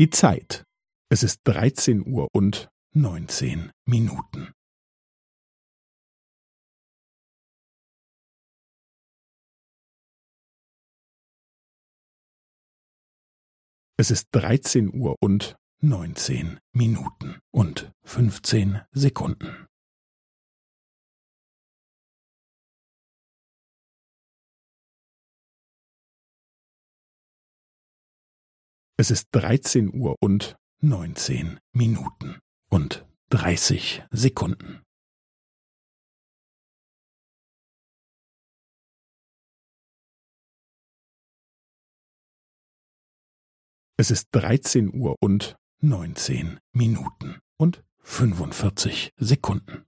Die Zeit. Es ist dreizehn Uhr und neunzehn Minuten. Es ist dreizehn Uhr und neunzehn Minuten und fünfzehn Sekunden. Es ist dreizehn Uhr und neunzehn Minuten und dreißig Sekunden. Es ist dreizehn Uhr und neunzehn Minuten und fünfundvierzig Sekunden.